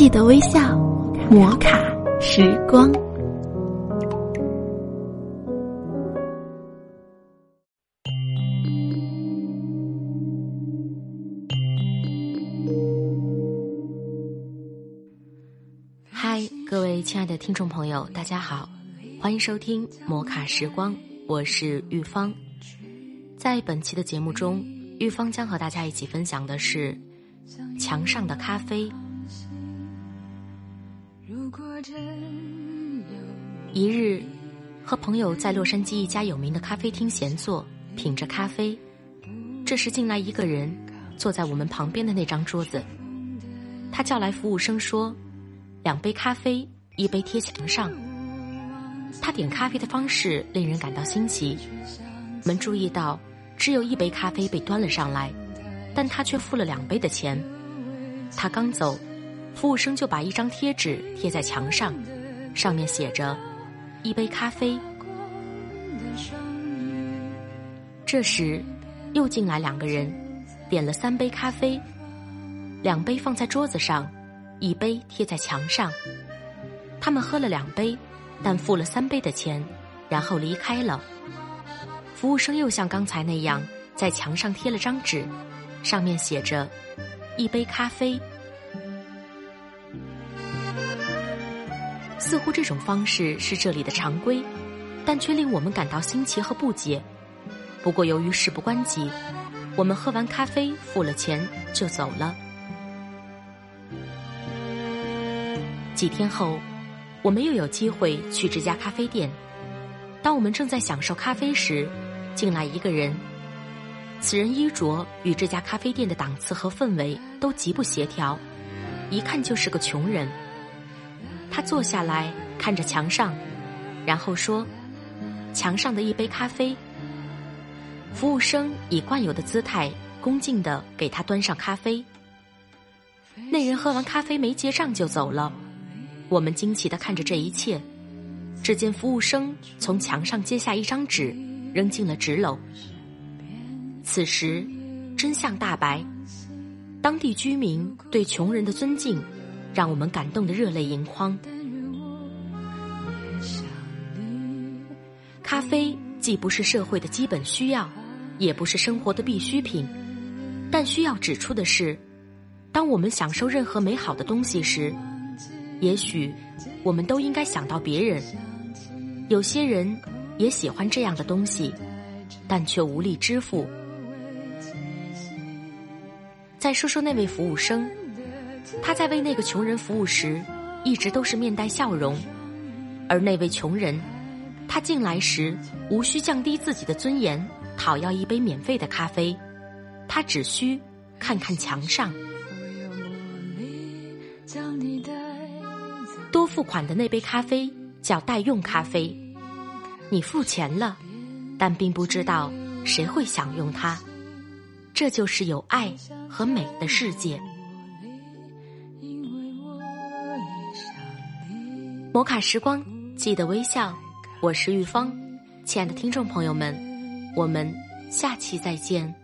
记得微笑，摩卡时光。嗨，各位亲爱的听众朋友，大家好，欢迎收听摩卡时光，我是玉芳。在本期的节目中，玉芳将和大家一起分享的是墙上的咖啡。一日，和朋友在洛杉矶一家有名的咖啡厅闲坐，品着咖啡。这时进来一个人，坐在我们旁边的那张桌子。他叫来服务生说：“两杯咖啡，一杯贴墙上。”他点咖啡的方式令人感到新奇。我们注意到，只有一杯咖啡被端了上来，但他却付了两杯的钱。他刚走。服务生就把一张贴纸贴在墙上，上面写着“一杯咖啡”。这时，又进来两个人，点了三杯咖啡，两杯放在桌子上，一杯贴在墙上。他们喝了两杯，但付了三杯的钱，然后离开了。服务生又像刚才那样，在墙上贴了张纸，上面写着“一杯咖啡”。似乎这种方式是这里的常规，但却令我们感到新奇和不解。不过由于事不关己，我们喝完咖啡付了钱就走了。几天后，我们又有机会去这家咖啡店。当我们正在享受咖啡时，进来一个人。此人衣着与这家咖啡店的档次和氛围都极不协调，一看就是个穷人。他坐下来看着墙上，然后说：“墙上的一杯咖啡。”服务生以惯有的姿态恭敬地给他端上咖啡。那人喝完咖啡没结账就走了。我们惊奇地看着这一切，只见服务生从墙上揭下一张纸，扔进了纸篓。此时，真相大白：当地居民对穷人的尊敬。让我们感动的热泪盈眶。咖啡既不是社会的基本需要，也不是生活的必需品，但需要指出的是，当我们享受任何美好的东西时，也许我们都应该想到别人。有些人也喜欢这样的东西，但却无力支付。再说说那位服务生。他在为那个穷人服务时，一直都是面带笑容，而那位穷人，他进来时无需降低自己的尊严，讨要一杯免费的咖啡，他只需看看墙上。多付款的那杯咖啡叫代用咖啡，你付钱了，但并不知道谁会享用它，这就是有爱和美的世界。摩卡时光，记得微笑。我是玉芳，亲爱的听众朋友们，我们下期再见。